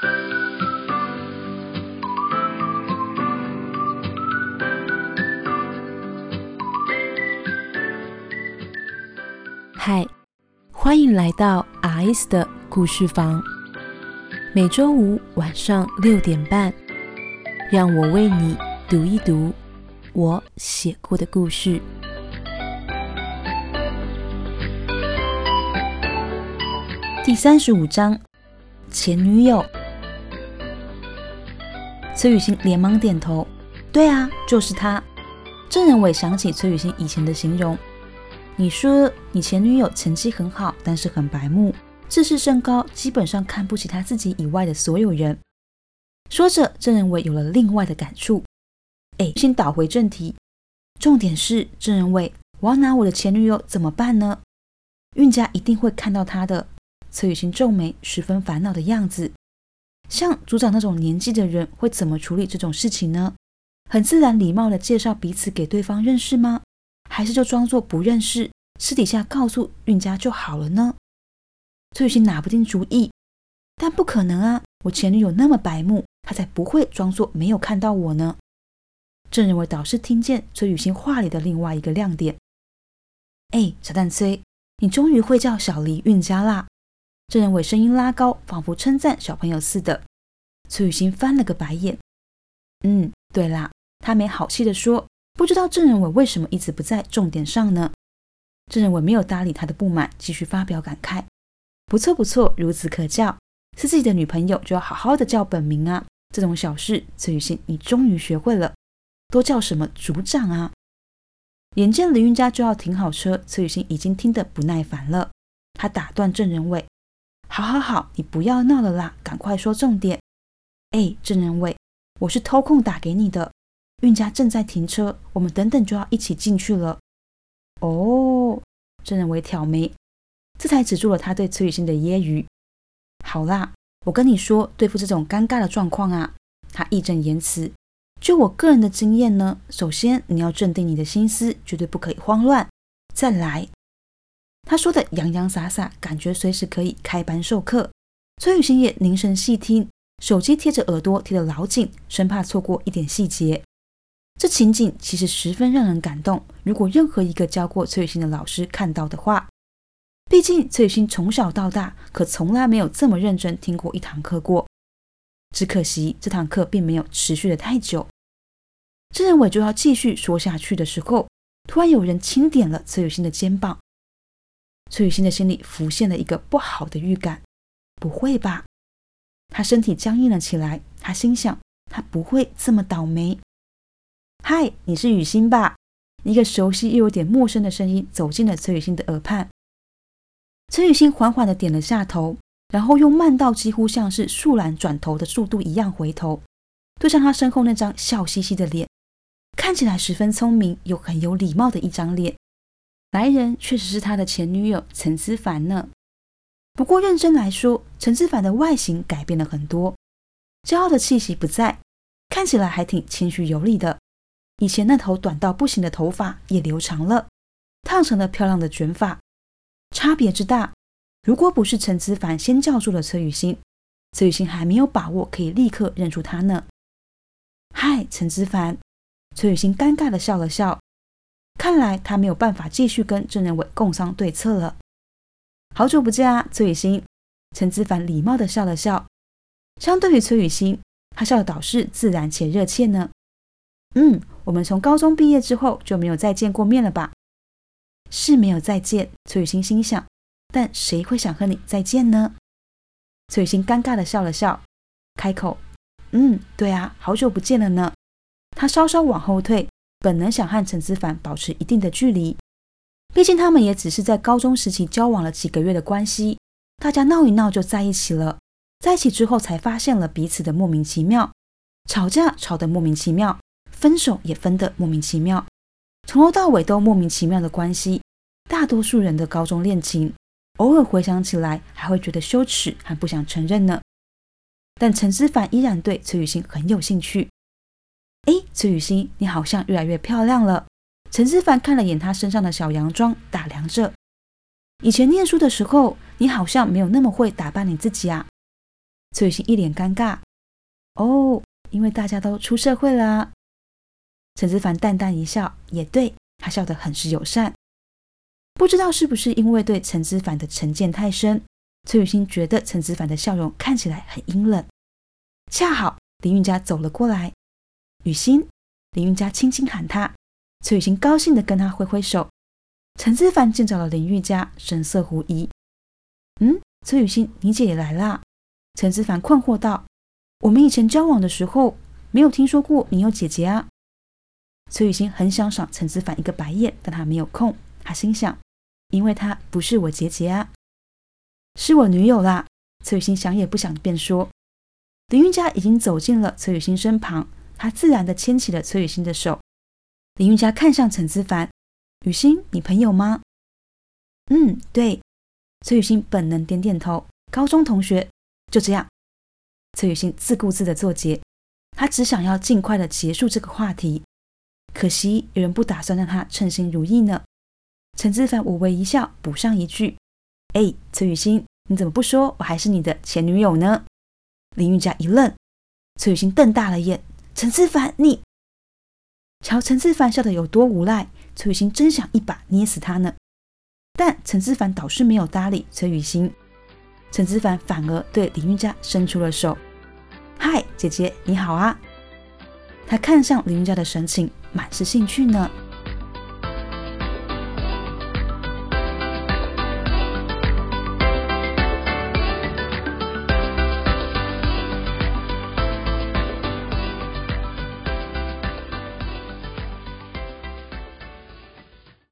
嗨，欢迎来到 R.S 的故事房。每周五晚上六点半，让我为你读一读我写过的故事。第三十五章，前女友。崔雨欣连忙点头：“对啊，就是他。”郑仁伟想起崔雨欣以前的形容。你说你前女友成绩很好，但是很白目，自视甚高，基本上看不起他自己以外的所有人。说着，郑仁伟有了另外的感触。哎，先倒回正题，重点是郑仁伟，我要拿我的前女友怎么办呢？韵家一定会看到他的。崔雨欣皱眉，十分烦恼的样子。像组长那种年纪的人，会怎么处理这种事情呢？很自然礼貌的介绍彼此给对方认识吗？还是就装作不认识，私底下告诉韵家就好了呢？崔雨欣拿不定主意，但不可能啊！我前女友那么白目，她才不会装作没有看到我呢。郑仁伟导师听见崔雨欣话里的另外一个亮点。哎，小蛋崔，你终于会叫小黎韵家啦！郑仁伟声音拉高，仿佛称赞小朋友似的。崔雨欣翻了个白眼。嗯，对啦，他没好气的说。不知道郑仁伟为什么一直不在重点上呢？郑仁伟没有搭理他的不满，继续发表感慨：“不错不错，孺子可教。是自己的女朋友就要好好的叫本名啊！这种小事，崔雨欣你终于学会了，都叫什么组长啊？”眼见李云家就要停好车，崔雨欣已经听得不耐烦了。他打断郑仁伟：“好好好，你不要闹了啦，赶快说重点。哎，郑仁伟，我是偷空打给你的。”运家正在停车，我们等等就要一起进去了。哦，郑仁伟挑眉，这才止住了他对崔雨欣的揶揄。好啦，我跟你说，对付这种尴尬的状况啊，他义正言辞。就我个人的经验呢，首先你要镇定你的心思，绝对不可以慌乱。再来，他说的洋洋洒洒，感觉随时可以开班授课。崔雨欣也凝神细听，手机贴着耳朵，贴得老紧，生怕错过一点细节。这情景其实十分让人感动。如果任何一个教过崔雨欣的老师看到的话，毕竟崔雨欣从小到大可从来没有这么认真听过一堂课过。只可惜这堂课并没有持续的太久。郑仁伟就要继续说下去的时候，突然有人轻点了崔雨欣的肩膀。崔雨欣的心里浮现了一个不好的预感。不会吧？他身体僵硬了起来。他心想：他不会这么倒霉。嗨，你是雨欣吧？一个熟悉又有点陌生的声音走进了崔雨欣的耳畔。崔雨欣缓缓的点了下头，然后用慢到几乎像是树懒转头的速度一样回头，对上他身后那张笑嘻嘻的脸，看起来十分聪明又很有礼貌的一张脸。来人确实是他的前女友陈思凡呢。不过认真来说，陈思凡的外形改变了很多，骄傲的气息不在，看起来还挺谦虚有礼的。以前那头短到不行的头发也留长了，烫成了漂亮的卷发，差别之大。如果不是陈思凡先叫住了崔雨欣，崔雨欣还没有把握可以立刻认出他呢。嗨，陈思凡，崔雨欣尴尬的笑了笑，看来他没有办法继续跟郑仁伟共商对策了。好久不见啊，崔雨欣。陈子凡礼貌地笑了笑，相对于崔雨欣，他笑的倒是自然且热切呢。嗯。我们从高中毕业之后就没有再见过面了吧？是没有再见，崔雨欣心想。但谁会想和你再见呢？崔雨欣尴尬地笑了笑，开口：“嗯，对啊，好久不见了呢。”他稍稍往后退，本能想和陈思凡保持一定的距离，毕竟他们也只是在高中时期交往了几个月的关系，大家闹一闹就在一起了，在一起之后才发现了彼此的莫名其妙，吵架吵得莫名其妙。分手也分得莫名其妙，从头到尾都莫名其妙的关系。大多数人的高中恋情，偶尔回想起来还会觉得羞耻，还不想承认呢。但陈思凡依然对崔雨欣很有兴趣。哎，崔雨欣，你好像越来越漂亮了。陈思凡看了眼她身上的小洋装，打量着。以前念书的时候，你好像没有那么会打扮你自己啊。崔雨欣一脸尴尬。哦，因为大家都出社会了。陈之凡淡淡一笑，也对他笑得很是友善。不知道是不是因为对陈之凡的成见太深，崔雨欣觉得陈之凡的笑容看起来很阴冷。恰好林韵佳走了过来，雨欣，林韵佳轻轻喊他，崔雨欣高兴地跟他挥挥手。陈子凡见着了林韵佳，神色狐疑。嗯，崔雨欣，你姐也来啦？陈子凡困惑道：“我们以前交往的时候，没有听说过你有姐姐啊。”崔雨欣很想赏陈子凡一个白眼，但他没有空。他心想：“因为她不是我姐姐啊，是我女友啦。”崔雨欣想也不想便说。林韵佳已经走进了崔雨欣身旁，他自然地牵起了崔雨欣的手。林韵佳看向陈子凡：“雨欣，你朋友吗？”“嗯，对。”崔雨欣本能点点头。高中同学，就这样。崔雨欣自顾自地做结，她只想要尽快地结束这个话题。可惜有人不打算让她称心如意呢。陈子凡微微一笑，补上一句：“哎，崔雨欣，你怎么不说我还是你的前女友呢？”林玉佳一愣，崔雨欣瞪大了眼：“陈志凡，你……”瞧陈志凡笑得有多无赖，崔雨欣真想一把捏死他呢。但陈志凡倒是没有搭理崔雨欣，陈志凡反而对林云佳伸出了手：“嗨，姐姐，你好啊！”他看向林云佳的神情满是兴趣呢。